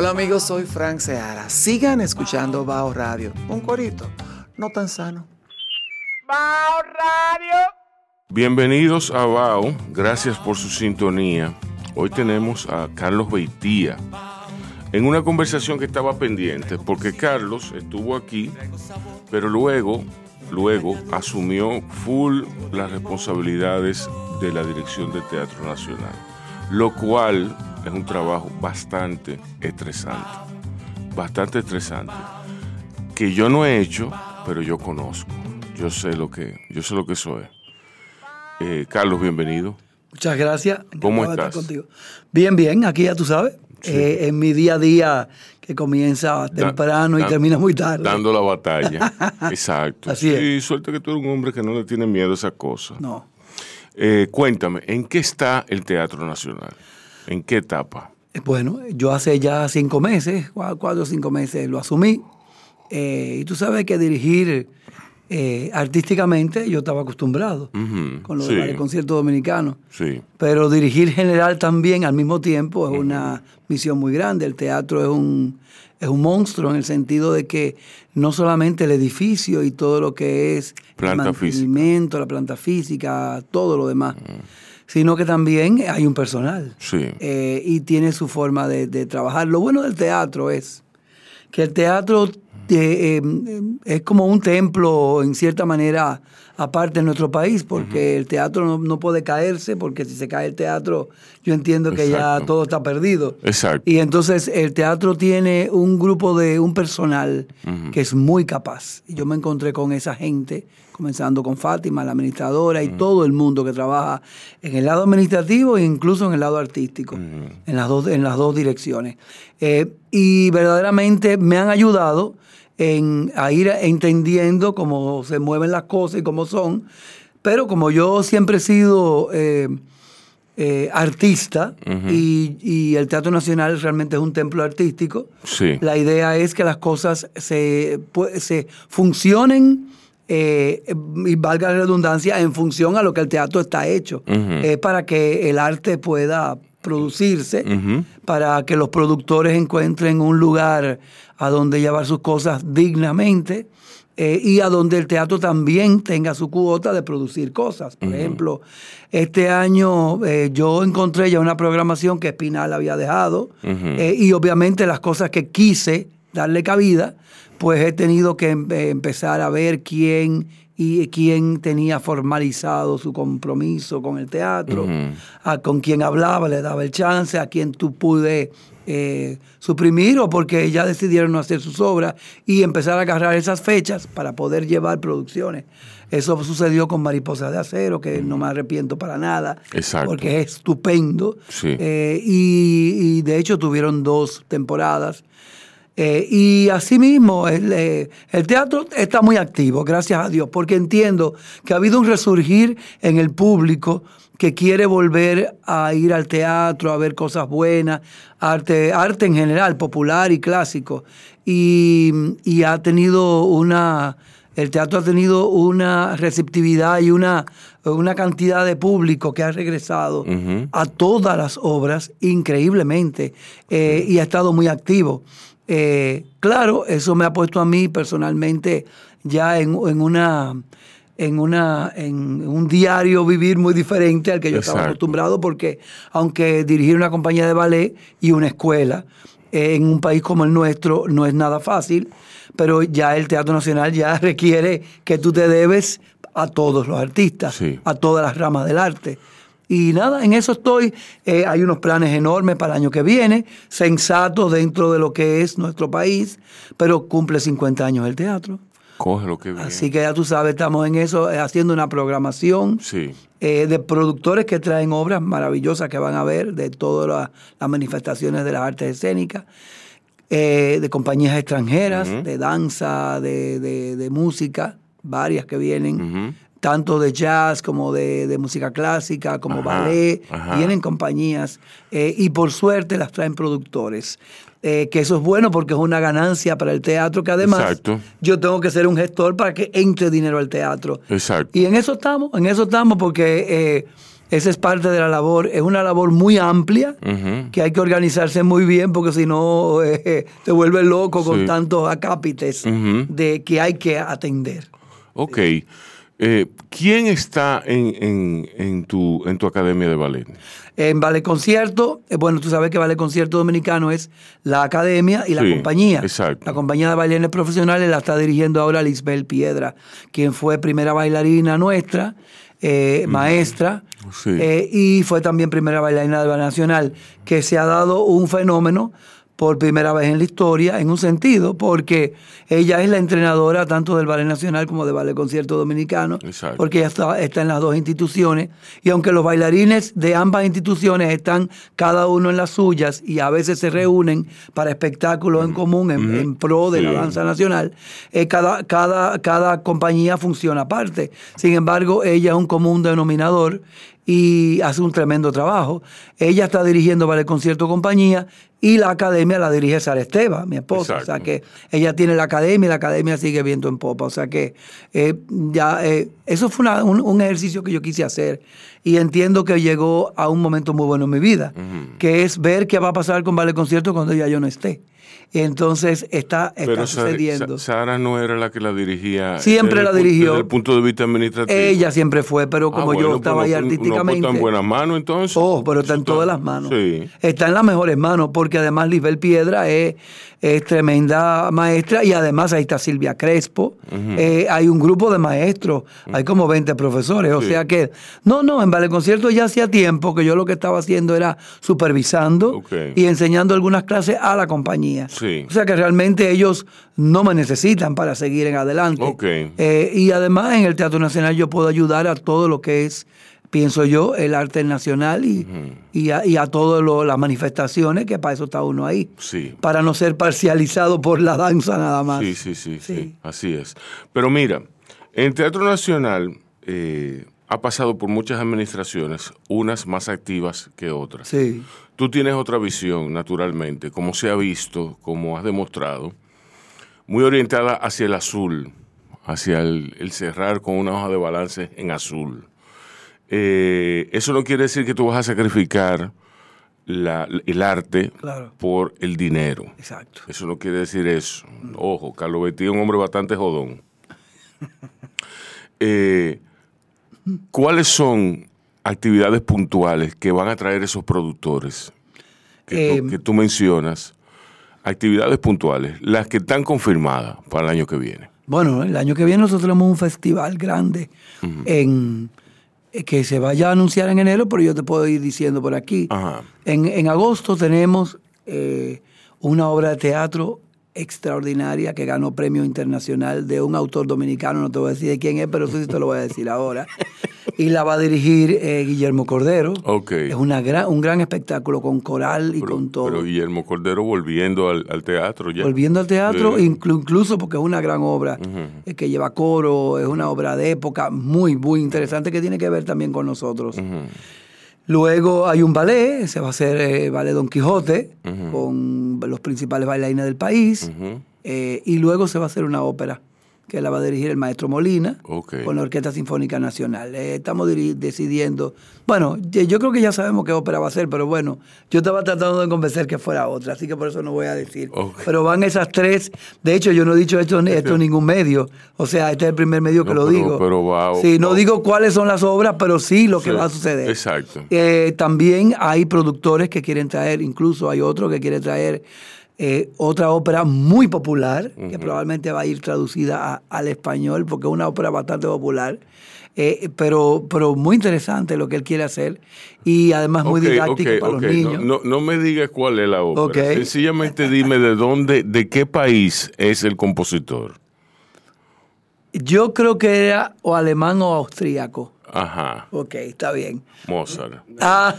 Hola amigos, soy Frank Seara. Sigan escuchando Bao Radio, un corito, no tan sano. Bao Radio. Bienvenidos a Bao, gracias por su sintonía. Hoy tenemos a Carlos Beitía en una conversación que estaba pendiente, porque Carlos estuvo aquí, pero luego, luego asumió full las responsabilidades de la dirección del Teatro Nacional, lo cual es un trabajo bastante estresante, bastante estresante, que yo no he hecho, pero yo conozco, yo sé lo que, yo sé lo que soy. Eh, Carlos, bienvenido. Muchas gracias. ¿Cómo de estar estás? contigo. Bien, bien, aquí ya tú sabes, eh, en mi día a día que comienza temprano y termina muy tarde. Dando la batalla. Exacto. Así es. Sí, suerte que tú eres un hombre que no le tiene miedo a esas cosas. No. Eh, cuéntame, ¿en qué está el Teatro Nacional? ¿En qué etapa? Eh, Bueno, yo hace ya cinco meses, cua- cuatro o cinco meses lo asumí. Eh, y tú sabes que dirigir eh, artísticamente yo estaba acostumbrado con lo sí, del concierto dominicano. Sí. Pero dirigir general también al mismo tiempo es una misión muy grande. El teatro es un, es un monstruo en el sentido de que no solamente el edificio y todo lo que es Planta el física. mantenimiento, la planta física, todo lo demás, sino que también hay un personal Sí. eh, y tiene su forma de, de trabajar. Lo bueno del teatro es que el teatro eh, eh, es como un templo, en cierta manera, aparte en nuestro país, porque el teatro no, no puede caerse, porque si se cae el teatro, yo entiendo que ya todo está perdido. Exacto. Y entonces el teatro tiene un grupo de un personal que es muy capaz. Y yo me encontré con esa gente, comenzando con Fátima, la administradora, y todo el mundo que trabaja en el lado administrativo e incluso en el lado artístico, en, las dos, en las dos direcciones. Eh, y verdaderamente me han ayudado en, a ir entendiendo cómo se mueven las cosas y cómo son. Pero como yo siempre he sido eh, eh, artista y, y el Teatro Nacional realmente es un templo artístico, Sí. la idea es que las cosas se, se funcionen eh, y valga la redundancia en función a lo que el teatro está hecho. Es para que el arte pueda producirse, para que los productores encuentren un lugar a donde llevar sus cosas dignamente eh, y a donde el teatro también tenga su cuota de producir cosas. Por ejemplo, este año eh, yo encontré ya una programación que Espinal había dejado eh, y obviamente las cosas que quise darle cabida, pues he tenido que empezar a ver quién y quién tenía formalizado su compromiso con el teatro, a con quién hablaba, le daba el chance, a quién tú pude eh, suprimir o porque ya decidieron no hacer sus obras y empezar a agarrar esas fechas para poder llevar producciones. Eso sucedió con Mariposa de Acero, que no me arrepiento para nada, Exacto. porque es estupendo. Sí. Eh, y, y de hecho tuvieron dos temporadas. Eh, y asimismo, el, eh, el teatro está muy activo, gracias a Dios, porque entiendo que ha habido un resurgir en el público que quiere volver a ir al teatro, a ver cosas buenas, arte, arte en general, popular y clásico. y, y ha tenido una, el teatro ha tenido una receptividad y una, una cantidad de público que ha regresado a todas las obras increíblemente eh, y ha estado muy activo. Eh, claro, eso me ha puesto a mí personalmente ya en, en una en, una, en un diario vivir muy diferente al que yo estaba acostumbrado, porque aunque dirigir una compañía de ballet y una escuela eh, en un país como el nuestro no es nada fácil, pero ya el Teatro Nacional ya requiere que tú te debes a todos los artistas, Sí. a todas las ramas del arte. Y nada, en eso estoy. Eh, hay unos planes enormes para el año que viene, sensatos dentro de lo que es nuestro país, pero cumple 50 años el teatro. Coge lo que viene. Así que ya tú sabes, estamos en eso, eh, haciendo una programación Sí. eh, de productores que traen obras maravillosas que van a ver de todas la- las manifestaciones de las artes escénicas, eh, de compañías extranjeras, de danza, de, de- de música, varias que vienen, Ujú. Tanto de jazz como de, de música clásica, como Ajá, ballet, ajá. vienen compañías eh, y por suerte las traen productores. Eh, que eso es bueno porque es una ganancia para el teatro que además Exacto. yo tengo que ser un gestor para que entre dinero al teatro. Exacto. Y en eso estamos, en eso estamos porque eh, esa es parte de la labor. Es una labor muy amplia que hay que organizarse muy bien porque si no eh, te vuelves loco con tantos acápites de que hay que atender. Ok. Eh, ¿Quién está en, en, en, tu, en tu academia de ballet? En Ballet Concierto, eh, bueno, tú sabes que Ballet Concierto Dominicano es la academia y la Sí, compañía. exacto. La compañía de bailarines profesionales la está dirigiendo ahora Lisbel Piedra, quien fue primera bailarina nuestra, eh, maestra, Sí. eh, y fue también primera bailarina del Ballet Nacional, que se ha dado un fenómeno por primera vez en la historia, en un sentido, porque ella es la entrenadora tanto del Ballet Nacional como del Ballet Concierto Dominicano, Exacto. porque ella está, está en las dos instituciones, y aunque los bailarines de ambas instituciones están cada uno en las suyas y a veces se reúnen para espectáculos en común en, en pro de la danza nacional, eh, cada, cada, cada compañía funciona aparte. Sin embargo, ella es un común denominador y hace un tremendo trabajo. Ella está dirigiendo Ballet Concierto Compañía y la academia la dirige Sara Esteva, mi esposa. O sea que ella tiene la academia y la academia sigue viento en popa. O sea que eh, ya eh, eso fue una- un, un ejercicio que yo quise hacer y entiendo que llegó a un momento muy bueno en mi vida, que es ver qué va a pasar con Ballet Concierto cuando ya yo no esté. Y entonces está, está Pero sucediendo. Sa- Sara no era la que la dirigía. Siempre la el dirigió. Desde el punto de vista administrativo. Ella siempre fue, pero Ah, como bueno, yo estaba ahí fue- No artísticamente. fue tan buenas manos entonces. Oh, pero está en todas las manos. Sí. Está en las mejores manos, porque además Lisbel Piedra es, es tremenda maestra y además ahí está Silvia Crespo. Eh, hay un grupo de maestros, hay como 20 profesores. O Sí. sea que, no, no, en Vale Concierto ya hacía tiempo que yo lo que estaba haciendo era supervisando y enseñando algunas clases a la compañía. Sí. O sea que realmente ellos no me necesitan para seguir en adelante. Ok. Eh, y además en el Teatro Nacional yo puedo ayudar a todo lo que es, pienso yo, el arte nacional y, y a, y a todas las manifestaciones, que para eso está uno ahí. Sí. Para no ser parcializado por la danza nada más. Sí, sí, sí, sí, Sí. así es. Pero mira, el Teatro Nacional eh, ha pasado por muchas administraciones, unas más activas que otras. Sí. Tú tienes otra visión, naturalmente, como se ha visto, como has demostrado, muy orientada hacia el azul, hacia el, el cerrar con una hoja de balance en azul. Eh, eso no quiere decir que tú vas a sacrificar la- el arte Claro. por el dinero. Exacto. Eso no quiere decir eso. Ojo, Carlos Betty es un hombre bastante jodón. Eh, ¿Cuáles son actividades puntuales que van a traer esos productores que, tú, Eh, que tú mencionas? Actividades puntuales, las que están confirmadas para el año que viene. Bueno, el año que viene nosotros tenemos un festival grande en eh, que se vaya a anunciar en enero, pero yo te puedo ir diciendo por aquí. Ajá. En, en agosto tenemos eh, una obra de teatro extraordinaria que ganó premio internacional de un autor dominicano, no te voy a decir de quién es, pero sí te lo voy a decir ahora. Y la va a dirigir eh, Guillermo Cordero. Es una gran, un gran espectáculo con coral y Pero, con todo. pero Guillermo Cordero volviendo al, al teatro ya. Volviendo al teatro, inclu- incluso porque es una gran obra eh, que lleva coro, es una obra de época muy, muy interesante que tiene que ver también con nosotros. Luego hay un ballet, se va a hacer eh, ballet Don Quijote, con los principales bailarines del país. Eh, y luego se va a hacer una ópera que la va a dirigir el maestro Molina con la Orquesta Sinfónica Nacional. Eh, estamos decidiendo, bueno, yo creo que ya sabemos qué ópera va a ser, pero bueno, yo estaba tratando de convencer que fuera otra, así que por eso no voy a decir. Pero van esas tres, de hecho yo no he dicho esto, esto en ningún medio, o sea, este es el primer medio que No, lo pero- digo. pero va- sí, no va- digo cuáles son las obras, pero sí lo que Sí, va a suceder. exacto. Eh, también hay productores que quieren traer, incluso hay otro que quiere traer eh, otra ópera muy popular, que probablemente va a ir traducida a- al español, porque es una ópera bastante popular, eh, pero, pero muy interesante lo que él quiere hacer y además muy Ok, didáctico para los niños. No, no, no me digas cuál es la ópera. Sencillamente dime de dónde, de qué país es el compositor. Yo creo que era o alemán o austríaco. Ajá. Ok, está bien. Mozart. Ah,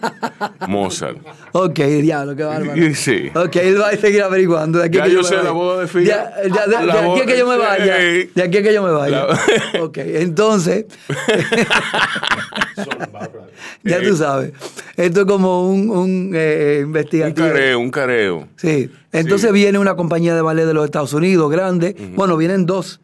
Mozart. ok, diablo, qué bárbaro. Y- Sí. Ok, él va a seguir averiguando. De aquí Ya que yo sé la boda de. Ya- ya- de, La de aquí a que yo me vaya. Sí. De aquí a que yo me vaya. La- Ok, entonces. ya tú sabes. Esto es como un, un eh, Un investigativo. careo, un careo. Sí. Entonces Sí. viene una compañía de ballet de los Estados Unidos grande. Bueno, vienen dos.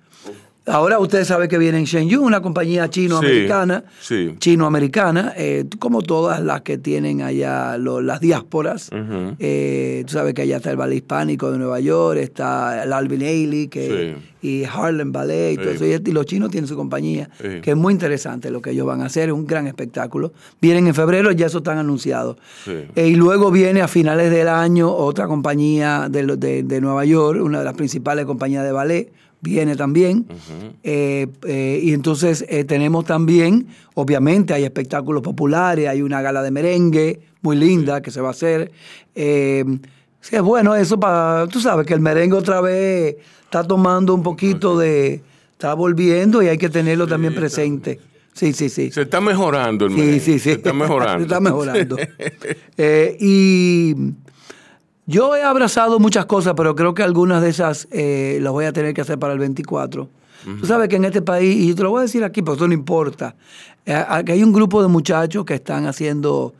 Ahora ustedes saben que viene en Shenzhen, una compañía chino-americana. Sí, sí. Chino-americana, eh, como todas las que tienen allá lo- las diásporas. Eh, tú sabes que allá está el Ballet Hispánico de Nueva York, está el Alvin Ailey que, y Harlem Ballet y todo eso. Y los chinos tienen su compañía, que es muy interesante lo que ellos van a hacer, es un gran espectáculo. Vienen en febrero, ya eso están anunciados. Eh, y luego viene a finales del año otra compañía de, de- de Nueva York, una de las principales compañías de ballet, viene también. Eh, eh, y entonces eh, tenemos también, obviamente, hay espectáculos populares, hay una gala de merengue muy linda que se va a hacer. Sí, es bueno eso para, tú sabes que el merengue otra vez está tomando un poquito de, está volviendo y hay que tenerlo también presente. Sí, sí, sí. Se está mejorando el Sí, merengue. sí, sí. Se está mejorando. Se está mejorando. Y yo he abrazado muchas cosas, pero creo que algunas de esas eh, las voy a tener que hacer para el 24. Tú sabes que en este país, y te lo voy a decir aquí, pero eso no importa, eh, hay un grupo de muchachos que están haciendo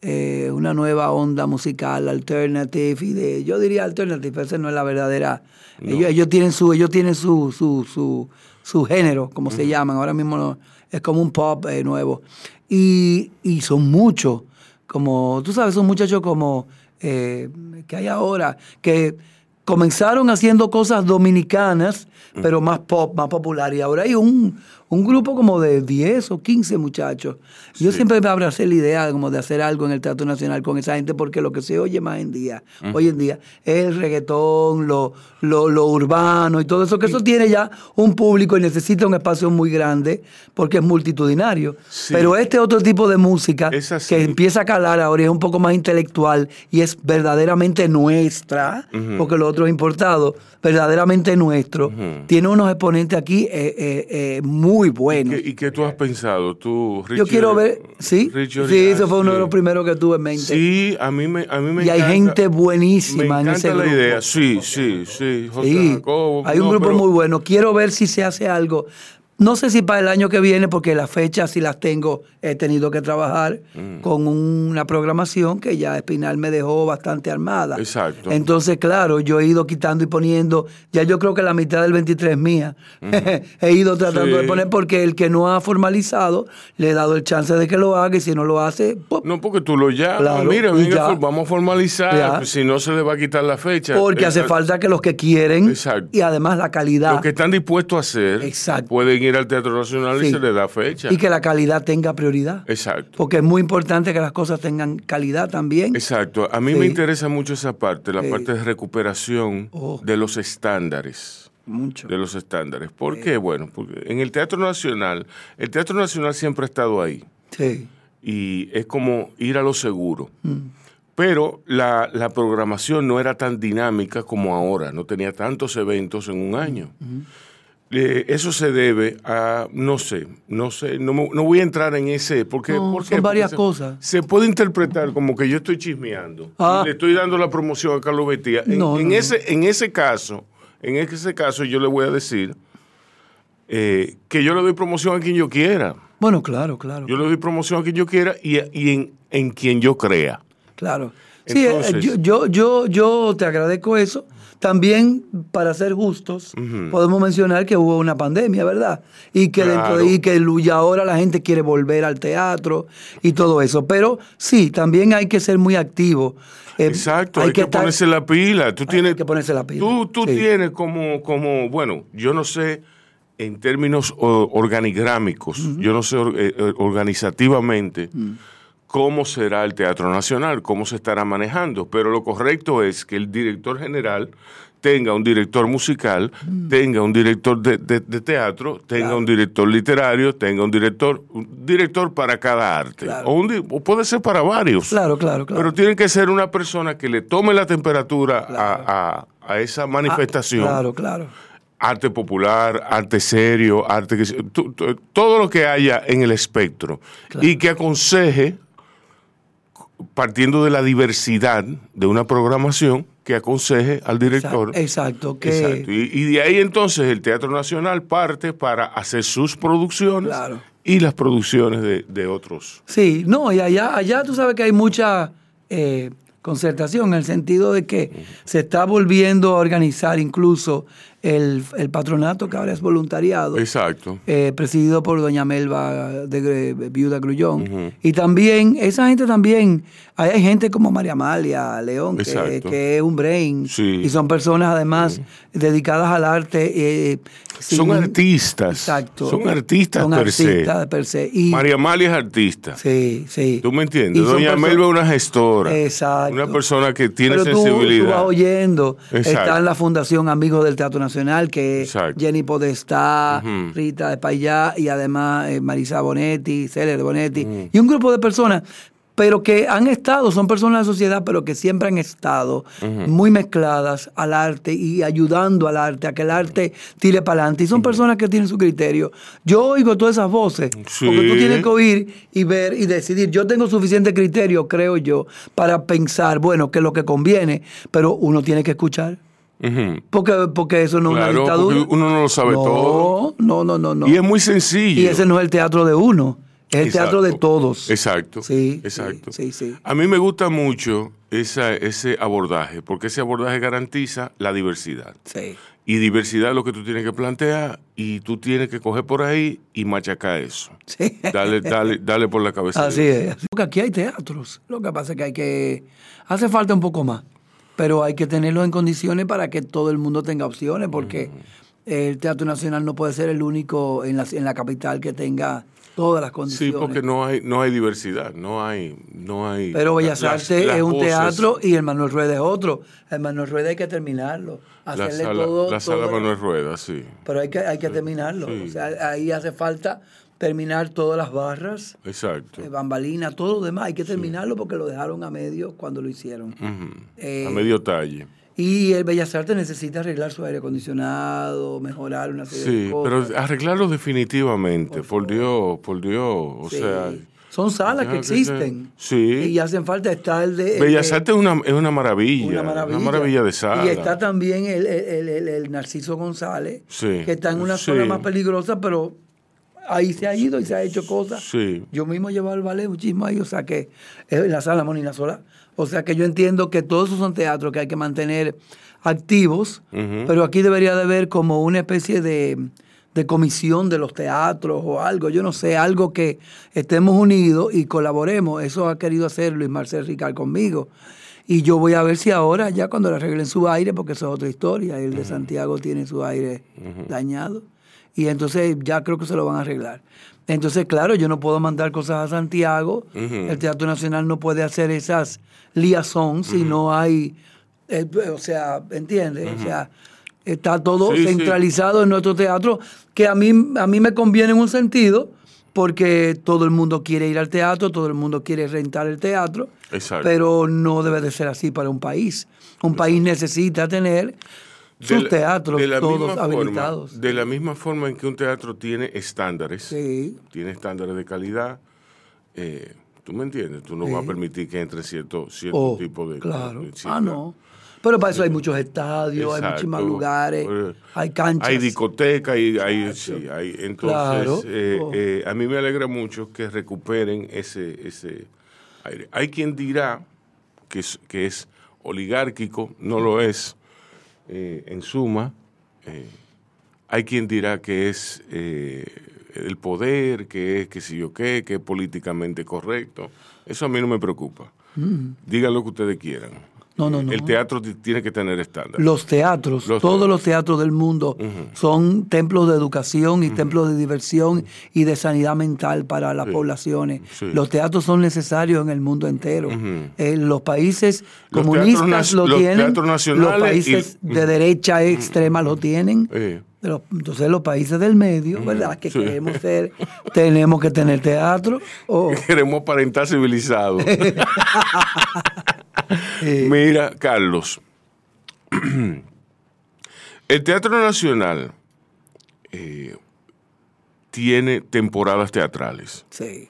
eh, una nueva onda musical alternative y de, yo diría alternative, pero esa no es la verdadera. Ellos, ellos tienen su, ellos tienen su, su, su, su género, como se llaman. Ahora mismo no- es como un pop nuevo. Y, y son muchos, como, tú sabes, son muchachos como eh, que hay ahora, que comenzaron haciendo cosas dominicanas, pero más pop, más popular. Y ahora hay un, un grupo como de 10 o 15 muchachos. Yo siempre me abracé la idea como de hacer algo en el Teatro Nacional con esa gente, porque lo que se oye más en día, hoy en día, es el reggaetón, lo, lo, lo urbano y todo eso, que eso tiene ya un público y necesita un espacio muy grande, porque es multitudinario. Sí. Pero este otro tipo de música que empieza a calar ahora y es un poco más intelectual y es verdaderamente nuestra, porque lo otro es importado, verdaderamente nuestro, tiene unos exponentes aquí eh, eh, eh, muy buenos. ¿Qué- ¿Y qué tú has pensado? Tú, Yo quiero ver, ¿sí? Richard sí, eso fue uno de los primeros que tuve en mente. Sí, a mí me, a mí me y hay gente buenísima Me en ese la grupo. idea. Sí, sí, sí. José Sí, Jacobo. hay un No, grupo pero- muy bueno. Quiero ver si se hace algo. No sé si para el año que viene, porque las fechas si las tengo, he tenido que trabajar Mm. con una programación que ya Espinal me dejó bastante armada. Exacto. Entonces, claro, yo he ido quitando y poniendo, ya yo creo que la mitad del 23 es mía. he ido tratando Sí. de poner porque el que no ha formalizado, le he dado el chance de que lo haga y si no lo hace, ¡pum! No, porque tú lo llamas. Claro, Mira, y venga, ya. vamos a formalizar. Ya. pues, Si no, se le va a quitar la fecha. porque hace eh, falta que los que quieren Exacto. y además la calidad. Los que están dispuestos a hacer Exacto. pueden ir al Teatro Nacional y se les da fecha. y que la calidad tenga prioridad. Exacto. Porque es muy importante que las cosas tengan calidad también. Exacto. A mí Sí. me interesa mucho esa parte, la Sí. parte de recuperación Oh. de los estándares. Mucho. De los estándares. ¿Por qué? Bueno, porque en el Teatro Nacional, el Teatro Nacional siempre ha estado ahí. Sí. y es como ir a lo seguro. Mm. Pero la, la programación no era tan dinámica como ahora, no tenía tantos eventos en un año. Eh, eso se debe a, no sé, no sé, no, me- no voy a entrar en ese, porque, No, ¿por son varias cosas. Se puede interpretar como que yo estoy chismeando, Ah. y le estoy dando la promoción a Carlos Betía. En, No, en ese, en ese caso, en ese caso yo le voy a decir eh, que yo le doy promoción a quien yo quiera. Bueno, claro, claro. Yo le doy promoción a quien yo quiera y, y en, en quien yo crea. Claro. Sí, eh, yo, yo, yo, yo te agradezco eso, también, para ser justos, podemos mencionar que hubo una pandemia, ¿verdad? Y que, dentro de, y que y ahora la gente quiere volver al teatro y todo eso. Pero sí, también hay que ser muy activo. Eh, Exacto, hay, que, ponerse la pila. Tú tienes, hay que ponerse la pila. Tú, tú tienes como, como, bueno, yo no sé en términos organigrámicos, yo no sé eh, eh, organizativamente cómo será el Teatro Nacional, cómo se estará manejando, pero lo correcto es que el director general tenga un director musical, mm. tenga un director de, teatro, tenga un director literario, tenga un director, un director para cada arte. O, puede ser para varios. Claro, claro, claro. Pero tiene que ser una persona que le tome la temperatura a, esa manifestación. Ah, claro, claro. Arte popular, arte serio, arte que todo lo que haya en el espectro y que aconseje partiendo de la diversidad de una programación que aconseje al director. Exacto. que... Y, de ahí entonces el Teatro Nacional parte para hacer sus producciones y las producciones de, otros. Sí, no, y allá, allá tú sabes que hay mucha eh, concertación en el sentido de que se está volviendo a organizar incluso el, patronato que ahora es voluntariado. Exacto. Eh, presidido por doña Melba de, Viuda Grullón. Y también, esa gente también, hay, gente como María Amalia León, que, es un brain. Y son personas además dedicadas al arte. Eh, son artistas. Exacto. Son artistas, per, artistas se. per se. Y, María Amalia es artista. Sí, sí. ¿Tú me entiendes? Doña Melba es una gestora. Exacto. Una persona que tiene sensibilidad. Tú, vas oyendo. Está en la Fundación Amigos del Teatro Nacional que Jenny Podestá, Rita de Payá y además eh, Marisa Bonetti, Celer Bonetti, y un grupo de personas pero que han estado, son personas de la sociedad, pero que siempre han estado muy mezcladas al arte y ayudando al arte, a que el arte tire para adelante. Y son personas que tienen su criterio. Yo oigo todas esas voces, porque tú tienes que oír y ver y decidir. Yo tengo suficiente criterio, creo yo, para pensar, bueno, que es lo que conviene, pero uno tiene que escuchar porque, porque eso no es una dictadura. Uno no lo sabe todo. No, no, no, no. Y es muy sencillo. Y ese no es el teatro de uno, es el teatro de todos. Exacto. Sí, exacto. Sí, sí, A mí me gusta mucho esa, ese abordaje, porque ese abordaje garantiza la diversidad. Sí. Y diversidad es lo que tú tienes que plantear y tú tienes que coger por ahí y machacar eso. Sí. Dale, dale, dale por la cabeza. Así es. Porque aquí hay teatros. Lo que pasa es que hay que... Hace falta un poco más pero hay que tenerlo en condiciones para que todo el mundo tenga opciones, porque el Teatro Nacional no puede ser el único en la, en la capital que tenga todas las condiciones. Sí, porque no hay no hay diversidad, no hay no hay. Pero Bellas Artes es un teatro y el Manuel Rueda es otro. El Manuel Rueda hay que terminarlo, hacerle la sala, todo. La sala Manuel Rueda, sí. Pero hay que hay que terminarlo. O sea, ahí hace falta terminar todas las barras, Exacto. Eh, bambalina, todo lo demás. Hay que terminarlo porque lo dejaron a medio cuando lo hicieron. Eh, a medio talle. Y el Bellas Artes necesita arreglar su aire acondicionado, mejorar una serie de cosas. pero arreglarlo definitivamente, por, Dios, por Dios. O sea, son salas que existen. sí. Y hacen falta estar el de. Bellas Artes es una, es una maravilla. Una maravilla. Una maravilla de sala. Y está también el, el, el, Narciso González, que está en una zona más peligrosa, pero ahí se ha ido y se ha hecho cosas. Yo mismo he llevado el ballet muchísimo ahí, o sea que es la sala Monina Sola. O sea que yo entiendo que todos esos son teatros que hay que mantener activos, pero aquí debería de haber como una especie de, de, comisión de los teatros o algo, yo no sé, algo que estemos unidos y colaboremos. Eso ha querido hacer Luis Marcel Ricard conmigo. Y yo voy a ver si ahora, ya cuando le arreglen su aire, porque eso es otra historia, el de Santiago tiene su aire dañado y entonces ya creo que se lo van a arreglar. Entonces, claro, yo no puedo mandar cosas a Santiago, el Teatro Nacional no puede hacer esas liaisons si no hay, eh, o sea, ¿entiendes? O sea, está todo centralizado en nuestro teatro, que a mí, a mí me conviene en un sentido, porque todo el mundo quiere ir al teatro, todo el mundo quiere rentar el teatro, pero no debe de ser así para un país. Un país necesita tener sus teatros todos habilitados. de la misma forma en que un teatro tiene estándares, tiene estándares de calidad, eh, ¿tú me entiendes? Tú no vas a permitir que entre cierto, cierto oh, tipo de... Claro. ah, no. Pero para eso hay muchos estadios, hay muchos más lugares, hay canchas. Hay discotecas, hay, hay, sí, hay entonces eh, oh. eh, a mí me alegra mucho que recuperen ese, ese aire. Hay quien dirá que es, que es oligárquico, no lo es, eh, en suma, eh, hay quien dirá que es eh, el poder, que es que si yo qué, que es políticamente correcto. Eso a mí no me preocupa. Digan lo que ustedes quieran. No, no, no. El teatro ti- tiene que tener estándar. Los teatros, Los todos teatros. los teatros del mundo son templos de educación y templos de diversión y de sanidad mental para las poblaciones. Sí. Los teatros son necesarios en el mundo entero. Eh, los países Los comunistas lo los tienen, los países y- de derecha extrema lo tienen. Eh, entonces los países del medio, ¿verdad? Que sí. queremos ser, tenemos que tener teatro. Oh, queremos aparentar civilizados. Mira, Carlos, el Teatro Nacional eh, tiene temporadas teatrales. sí.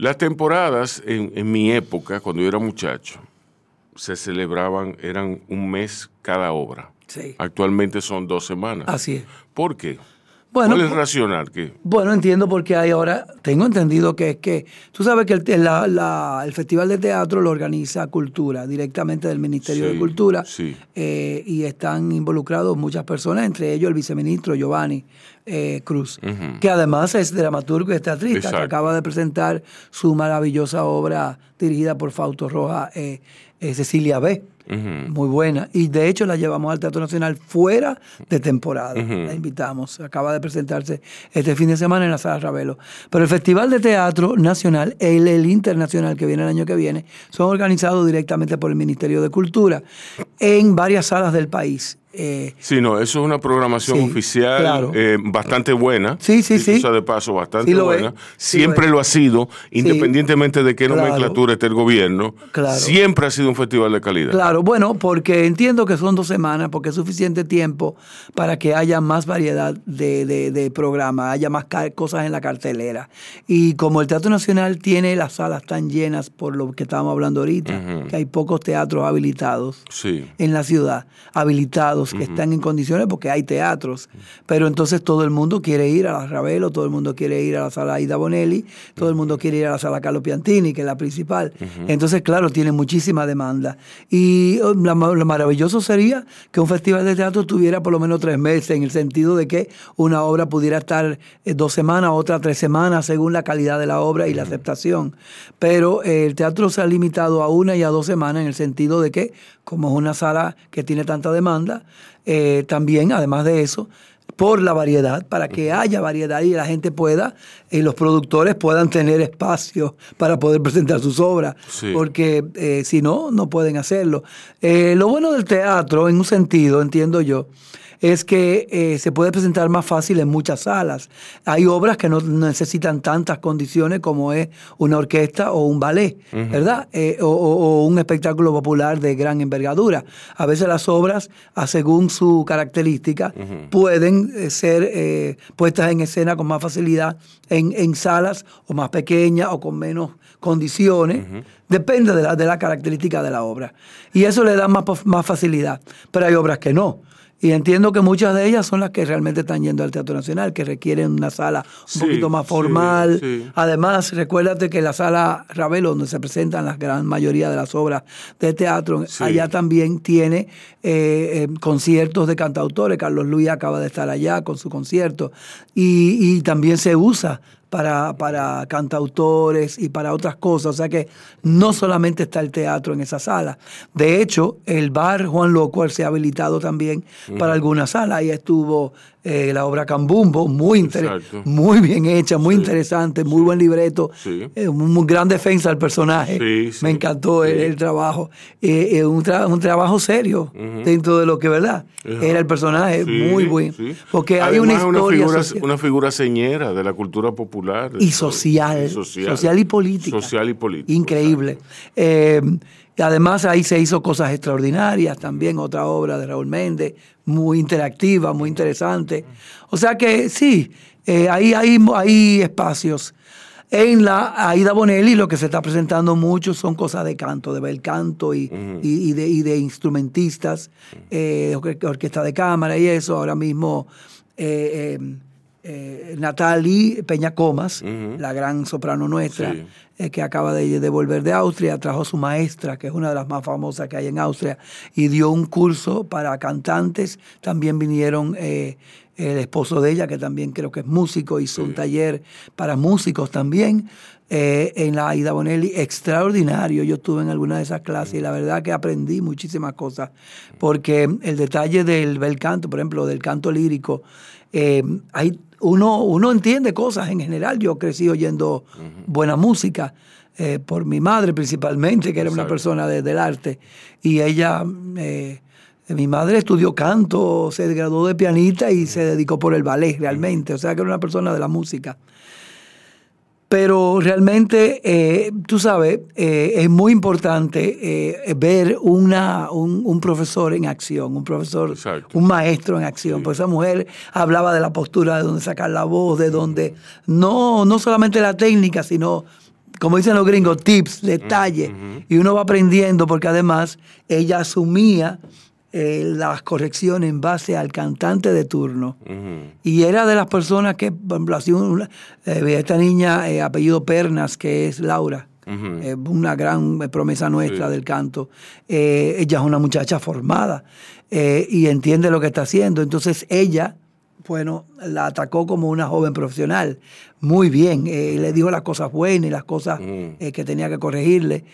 Las temporadas en, en mi época, cuando yo era muchacho, se celebraban, eran un mes cada obra. Sí. Actualmente son dos semanas. Así es. ¿Por qué? Bueno, ¿Cuál es racional? que Bueno, entiendo porque hay ahora, tengo entendido que es que, tú sabes que el, la- la- el Festival de Teatro lo organiza Cultura, directamente del Ministerio Sí, de Cultura, sí. eh, y están involucrados muchas personas, entre ellos el viceministro Giovanni eh, Cruz, que además es dramaturgo y es teatrista, que acaba de presentar su maravillosa obra dirigida por Fausto Roja, eh, eh, Cecilia B. Muy buena. Y de hecho la llevamos al Teatro Nacional fuera de temporada. La invitamos. Acaba de presentarse este fin de semana en la Sala Ravelo. Pero el Festival de Teatro Nacional, el, el Internacional que viene el año que viene, son organizados directamente por el Ministerio de Cultura en varias salas del país. Eh, Sí, no, eso es una programación Sí, oficial claro. eh, bastante buena. Sí, sí, sí. de paso, bastante Sí lo buena. es, sí Siempre lo ha sido, independientemente de qué Claro. nomenclatura esté el gobierno. Claro. Siempre ha sido un festival de calidad. Claro, bueno, porque entiendo que son dos semanas, porque es suficiente tiempo para que haya más variedad de, de, de programas, haya más cosas en la cartelera. Y como el Teatro Nacional tiene las salas tan llenas por lo que estábamos hablando ahorita, que hay pocos teatros habilitados en la ciudad, habilitados, que están en condiciones porque hay teatros. Pero entonces todo el mundo quiere ir a la Ravelo, todo el mundo quiere ir a la sala Ida Bonelli, todo el mundo quiere ir a la sala Carlo Piantini, que es la principal. Entonces, claro, tiene muchísima demanda. Y oh, lo maravilloso sería que un festival de teatro tuviera por lo menos tres meses, en el sentido de que una obra pudiera estar eh, dos semanas, otra tres semanas, según la calidad de la obra y la aceptación. Pero eh, el teatro se ha limitado a una y a dos semanas en el sentido de que, como es una sala que tiene tanta demanda, eh, también, además de eso, por la variedad, para que haya variedad y la gente pueda, y los productores puedan tener espacio para poder presentar sus obras, Sí. porque eh, si no, no pueden hacerlo. Eh, lo bueno del teatro, en un sentido, entiendo yo, es que eh, se puede presentar más fácil en muchas salas. Hay obras que no necesitan tantas condiciones como es una orquesta o un ballet, ¿verdad? Eh, o, un espectáculo popular de gran envergadura. A veces las obras, a según su característica, pueden eh, ser eh, puestas en escena con más facilidad en, en salas o más pequeñas o con menos condiciones. Depende de la, de la característica de la obra. Y eso le da más, más facilidad. Pero hay obras que no. Y entiendo que muchas de ellas son las que realmente están yendo al Teatro Nacional, que requieren una sala un Sí, poquito más formal. sí. Además, recuérdate que la sala Ravelo, donde se presentan la gran mayoría de las obras de teatro, allá también tiene eh, eh, conciertos de cantautores. Carlos Luis acaba de estar allá con su concierto. Y, y también se usa para, para cantautores y para otras cosas. O sea que no solamente está el teatro en esa sala. De hecho, el bar Juan Locuar se ha habilitado también para alguna sala. Ahí estuvo eh, la obra Cambumbo, muy, Exacto. muy bien hecha, muy interesante, muy buen libreto. Sí. Eh, un, un gran defensa al personaje. Sí, Me encantó el, trabajo. Eh, eh, un, tra- un trabajo serio dentro de lo que, ¿verdad? Era el personaje muy bueno. Porque hay una historia figura, social. una figura señera de la cultura popular. y social, Y social, y política. Social y política. Increíble. Y además ahí se hizo cosas extraordinarias también, otra obra de Raúl Méndez, muy interactiva, muy interesante. O sea que sí, eh, ahí hay, hay espacios. En la Aida Bonelli lo que se está presentando mucho son cosas de canto, de bel canto y, y- y de, y de instrumentistas, eh, orque- orquesta de cámara y eso. Ahora mismo eh, eh, eh, Natalie Peña Comas, la gran soprano nuestra, Sí. Eh, que acaba de, de volver de Austria, trajo su maestra, que es una de las más famosas que hay en Austria, y dio un curso para cantantes. También vinieron eh, el esposo de ella, que también creo que es músico, hizo un taller para músicos también. eh, en la Ida Bonelli, extraordinario. Yo estuve en alguna de esas clases y la verdad que aprendí muchísimas cosas, porque el detalle del bel canto, por ejemplo, del canto lírico, eh, hay, uno, uno entiende cosas en general. Yo crecí oyendo buena música. eh, por mi madre principalmente, que era una persona de- del arte. Y ella, eh, mi madre estudió canto, se graduó de pianista y se dedicó por el ballet realmente. O sea que era una persona de la música. Pero realmente, eh, tú sabes, eh, es muy importante eh, ver una, un, un profesor en acción, un profesor, Exacto. un maestro en acción. Pues esa mujer hablaba de la postura, de dónde sacar la voz, de dónde, no, no solamente la técnica, sino, como dicen los gringos, tips, detalles. Y uno va aprendiendo porque además ella asumía eh, las correcciones en base al cantante de turno. Y era de las personas que, por ejemplo, una- eh, esta niña, eh, apellido Pernas, que es Laura, una gran promesa nuestra Sí. del canto. Ella es una muchacha formada y entiende lo que está haciendo. Entonces ella, bueno, la atacó como una joven profesional. Muy bien, eh, le dijo las cosas buenas y las cosas Mm. eh, que tenía que corregirle.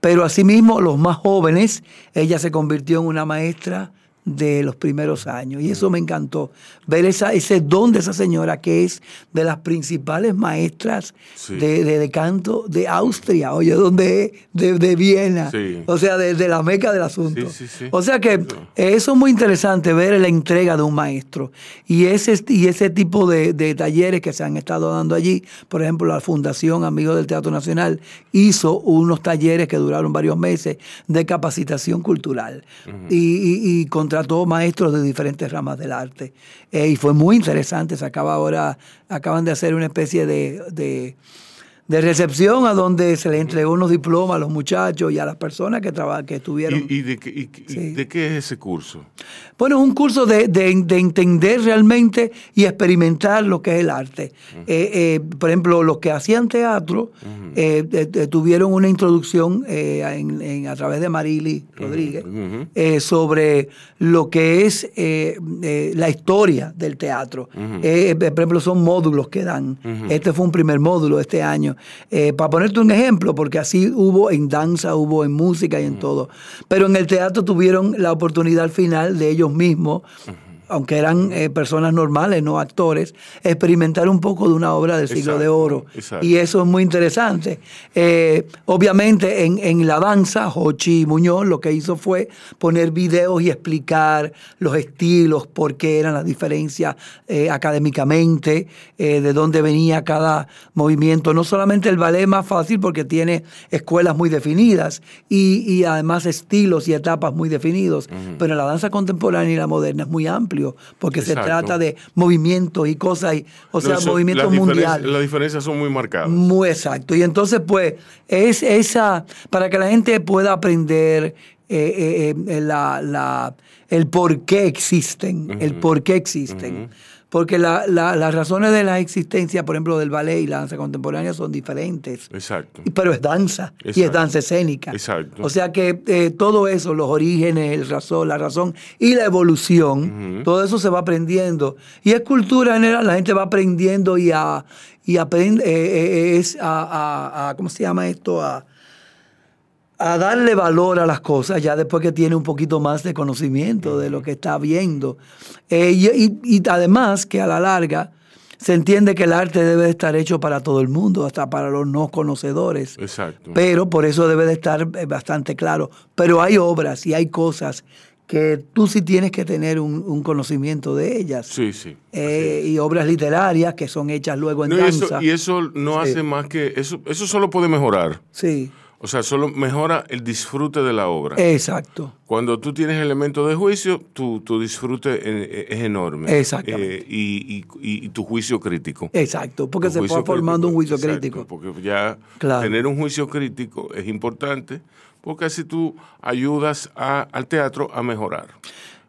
Pero asimismo, los más jóvenes, ella se convirtió en una maestra de los primeros años. Y eso me encantó, ver esa, ese don de esa señora que es de las principales maestras Sí. de, de- de canto de Austria, oye, donde es? de, de Viena, Sí. o sea, de, la meca del asunto. Sí. O sea que eso es muy interesante ver la entrega de un maestro. Y ese, y ese tipo de, talleres que se han estado dando allí, por ejemplo, la Fundación Amigos del Teatro Nacional hizo unos talleres que duraron varios meses de capacitación cultural y, y- y contrató maestros de diferentes ramas del arte. Y fue muy interesante. Se acaba ahora, acaban de hacer una especie de de recepción a donde se les entregó unos diplomas a los muchachos y a las personas que, que estuvieron. ¿Y, y de, qué, y- y Sí. de qué es ese curso? Bueno, es un curso de, de- de entender realmente y experimentar lo que es el arte. Eh, eh, por ejemplo, los que hacían teatro eh, tuvieron una introducción eh, en- en- a través de Marily Rodríguez sobre lo que es la historia del teatro. Por ejemplo, son módulos que dan. Este fue un primer módulo este año. Eh, para ponerte un ejemplo, porque así hubo en danza, hubo en música y en todo. Pero en el teatro tuvieron la oportunidad al final de ellos mismos. Aunque eran eh, personas normales, no actores, experimentar un poco de una obra del siglo de oro. exacto. Y eso es muy interesante. Eh, obviamente en, en la danza, Jochi Muñoz lo que hizo fue poner videos y explicar los estilos, por qué eran las diferencias eh, académicamente, de dónde venía cada movimiento. No solamente el ballet es más fácil porque tiene escuelas muy definidas y, y además estilos y etapas muy definidos, pero la danza contemporánea y la moderna es muy amplio porque se trata de movimientos y cosas, y, o sea, No, movimientos mundiales. Las diferencias son muy marcadas. Muy exacto. Y entonces, pues, es esa, para que la gente pueda aprender eh, eh, eh, la, la- el por qué existen, el por qué existen. Porque la- la- las razones de la existencia, por ejemplo, del ballet y la danza contemporánea son diferentes. Exacto. Pero es danza y es Exacto. danza escénica. Exacto. O sea que eh, todo eso, los orígenes, el razón, la razón y la evolución, todo eso se va aprendiendo. Y es cultura general, la gente va aprendiendo y a y aprende eh, eh, es a, a- a- ¿cómo se llama esto? A, a darle valor a las cosas ya después que tiene un poquito más de conocimiento de lo que está viendo. Eh, y, y- y además que a la larga se entiende que el arte debe de estar hecho para todo el mundo, hasta para los no conocedores. Exacto. Pero por eso debe de estar eh, bastante claro. Pero hay obras y hay cosas que tú sí tienes que tener un, un conocimiento de ellas. Sí, sí. Eh, y obras literarias que son hechas luego en No, y, danza. eso, y eso no Sí. hace más que. Eso, eso solo puede mejorar. Sí, O sea, solo mejora el disfrute de la obra. exacto. Cuando tú tienes elementos de juicio, tu, tu disfrute eh, es enorme. Exactamente. Eh, y, y- y- tu juicio crítico. Exacto, porque Tu se fue formando crítico, un juicio exacto, crítico. Porque ya Claro. tener un juicio crítico es importante, porque así tú ayudas a- al teatro a mejorar.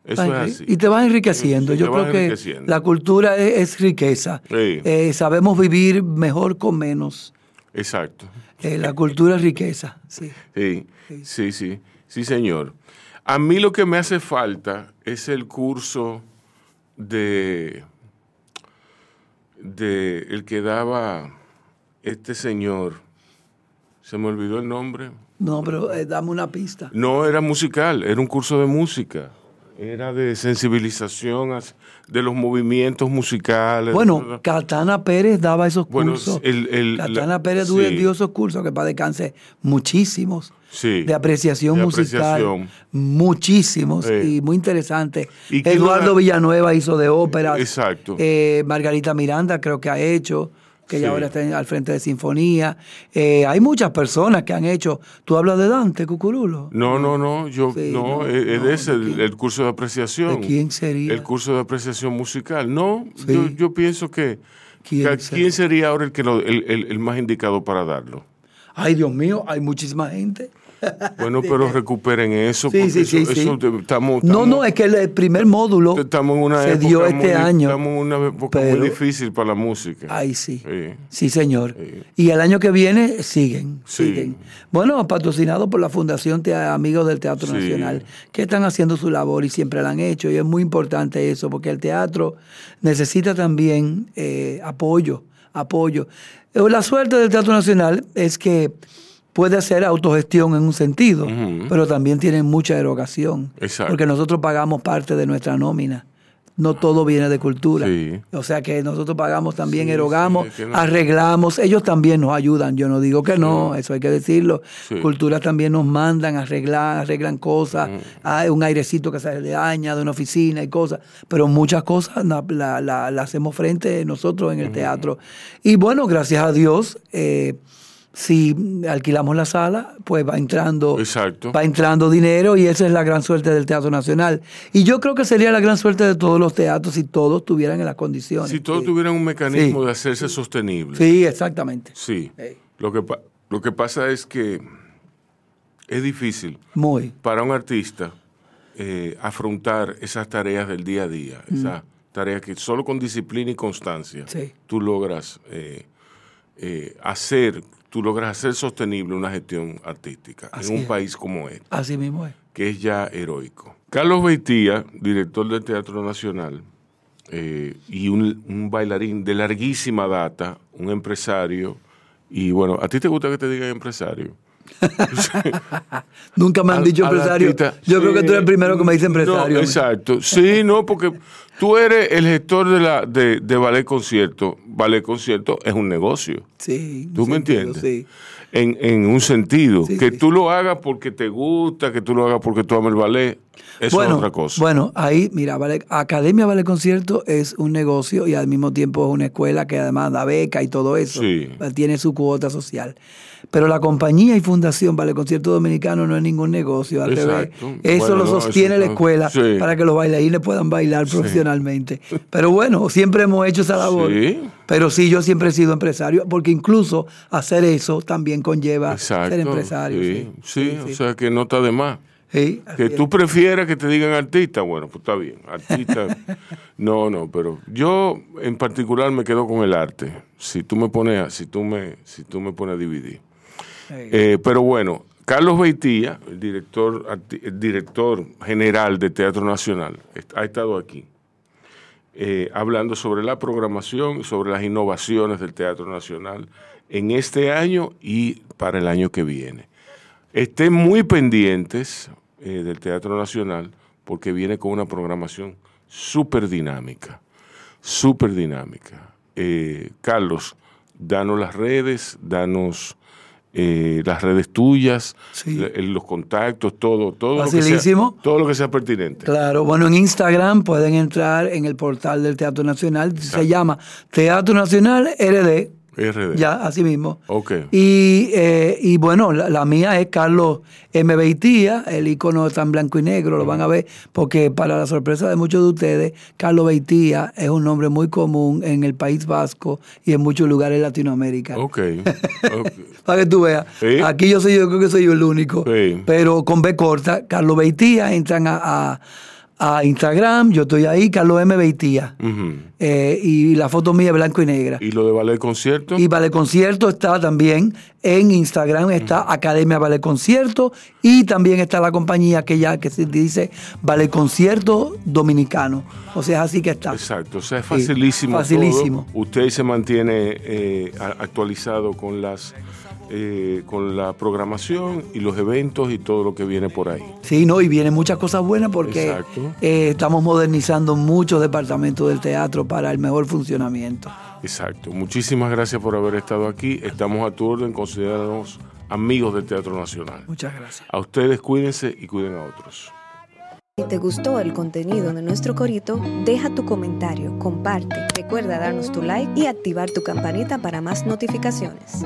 Eso es así. Y te vas enriqueciendo. Sí, Yo creo que la cultura es, es riqueza. Sí. Eh, sabemos vivir mejor con menos. Exacto. Eh, la cultura es riqueza. Sí. Sí, sí, sí, sí, señor. A mí lo que me hace falta es el curso de, de el que daba este señor. Se me olvidó el nombre. No, pero eh, dame una pista. No era musical, era un curso de música. Era de sensibilización de los movimientos musicales. Bueno, Catana Pérez daba esos Bueno, cursos. el- el- Catana la- Pérez sí. dio esos cursos que para descanse muchísimos. Sí, de apreciación de musical, apreciación. muchísimos Sí. y muy interesante. ¿Y quién Eduardo Villanueva hizo de óperas. Exacto. Eh, Margarita Miranda creo que ha hecho, que Sí. ya ahora está al frente de Sinfonía. Eh, hay muchas personas que han hecho. ¿Tú hablas de Dante, Cucurulo? No, no, no, yo Sí, no, no, es, es no, ¿de el, el curso de apreciación. ¿De quién sería? El curso de apreciación musical. No, Sí. yo, yo pienso que ¿Quién que- será? ¿quién sería ahora el que lo- el, el- el más indicado para darlo? Ay, Dios mío, hay muchísima gente. Bueno, pero recuperen eso. Sí, porque sí, eso, sí, eso estamos, No, no, es que el primer módulo estamos en una se dio este año. Estamos en una época pero- muy difícil para la música. Ay, sí. Sí. Señor. Y el año que viene siguen, Sí. siguen. Bueno, patrocinado por la Fundación Te- Amigos del Teatro. Nacional, que están haciendo su labor y siempre la han hecho. Y es muy importante eso, porque el teatro necesita también eh, apoyo, apoyo. Eh, La suerte del Teatro Nacional es que puede hacer autogestión en un sentido, pero también tiene mucha erogación. Exacto. Porque nosotros pagamos parte de nuestra nómina. No todo viene de cultura. Sí. O sea que nosotros pagamos también, Sí, erogamos, sí, no- arreglamos. Ellos también nos ayudan. Yo no digo que no, eso hay que decirlo. Cultura también nos mandan, arreglar, arreglan cosas. Hay un airecito que se le daña de una oficina y cosas. Pero muchas cosas la, la- la- la hacemos frente nosotros en el teatro. Y bueno, gracias a Dios. eh, si alquilamos la sala, pues va entrando, Exacto. va entrando dinero y esa es la gran suerte del Teatro Nacional. Y yo creo que sería la gran suerte de todos los teatros si todos tuvieran en las condiciones. Si todos Sí. tuvieran un mecanismo Sí. de hacerse sostenible. Sí, exactamente. Sí. Lo, que, lo que pasa es que es difícil Muy. para un artista eh, afrontar esas tareas del día a día, esas tareas que solo con disciplina y constancia Mm. Sí. tú logras eh, eh, hacer, tú logras hacer sostenible una gestión artística Así en un es. país como este, Así mismo es. que es ya heroico. Carlos Beitía, director del Teatro Nacional, eh, y un, un bailarín de larguísima data, un empresario, y bueno, ¿a ti te gusta que te digan empresario? Nunca me han dicho empresario. Yo creo que tú eres el primero que me dice empresario. No, exacto. Sí, no, porque tú eres el gestor de la de, de ballet concierto. Ballet concierto es un negocio. Sí. ¿Tú me sentido, entiendes? Sí. En, en un sentido. Sí, que sí. tú lo hagas porque te gusta, que tú lo hagas porque tú amas el ballet. Eso bueno, es otra cosa. Bueno, ahí, mira, vale, Academia Vale Concierto es un negocio y al mismo tiempo es una escuela que además da beca y todo eso. Sí. Tiene su cuota social. Pero la compañía y fundación Vale Concierto Dominicano no es ningún negocio, al revés. Eso Bueno, lo no, sostiene eso la escuela Sí. para que los bailarines puedan bailar profesionalmente. Pero bueno, siempre hemos hecho esa labor. Sí. Pero sí, yo siempre he sido empresario, porque incluso hacer eso también conlleva Exacto. ser empresario. Sí, Sí, sí, sí, o sea que no está de más. Sí, Que tú prefieras que te digan artista, bueno, pues está bien. Artista. no, no, pero yo en particular me quedo con el arte. Si tú me pones, a- si tú me, si tú me pones a dividir. Eh, pero bueno, Carlos Beitía, el director, el director general de Teatro Nacional, ha estado aquí eh, hablando sobre la programación, sobre las innovaciones del Teatro Nacional en este año y para el año que viene. Estén muy pendientes eh, del Teatro Nacional porque viene con una programación súper dinámica, súper dinámica. Eh, Carlos, danos las redes, danos eh, las redes tuyas, Sí. los contactos, todo, todo lo, que sea, todo lo que sea pertinente. Claro, bueno, en Instagram pueden entrar en el portal del Teatro Nacional, se llama Teatro Nacional RD, RD. ya, así mismo. Ok. Y, eh, y bueno, la, la mía es Carlos M. Beitía, el icono está en blanco y negro, lo van a ver, porque para la sorpresa de muchos de ustedes, Carlos Beitía es un nombre muy común en el País Vasco y en muchos lugares de Latinoamérica. Ok. ok. Para que tú veas. Sí. Aquí yo soy yo creo que soy yo el único. Sí. Pero con B corta, Carlos Beitía entran a, a, a Instagram, yo estoy ahí, Carlos M. Beitía. Eh, y la foto mía es blanco y negra. ¿Y lo de ballet concierto? Y Ballet Concierto está también en Instagram, está Academia Ballet Concierto y también está la compañía que ya que se dice Ballet Concierto Dominicano. O sea, así que está. Exacto, o sea, es Sí, facilísimo. facilísimo. todo. Usted se mantiene eh, actualizado con las eh, con la programación y los eventos y todo lo que viene por ahí. Sí, no, y vienen muchas cosas buenas porque eh, estamos modernizando muchos departamentos del teatro para el mejor funcionamiento. Exacto. Muchísimas gracias por haber estado aquí. Estamos a tu orden, considerarnos amigos del Teatro Nacional. Muchas gracias. A ustedes cuídense y cuiden a otros. Si te gustó el contenido de nuestro corito, deja tu comentario, comparte, recuerda darnos tu like y activar tu campanita para más notificaciones.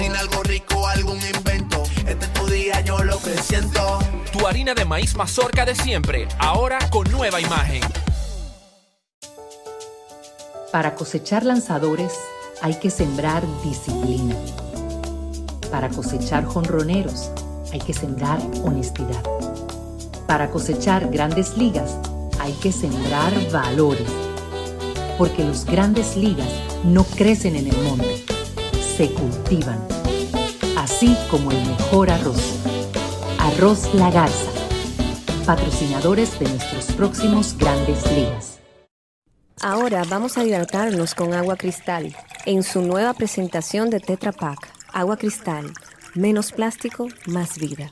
Cocina algo rico, algún invento. Este es tu día, yo lo que siento. Tu harina de maíz mazorca de siempre, ahora con nueva imagen. Para cosechar lanzadores hay que sembrar disciplina. Para cosechar jonroneros hay que sembrar honestidad. Para cosechar grandes ligas hay que sembrar valores. Porque los grandes ligas no crecen en el monte, se cultivan. Así como el mejor arroz. Arroz La Garza. Patrocinadores de nuestros próximos grandes ligas. Ahora vamos a hidratarnos con agua cristal en su nueva presentación de Tetra Pak. Agua cristal, menos plástico, más vida.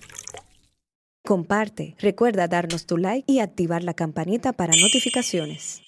Comparte, recuerda darnos tu like y activar la campanita para notificaciones.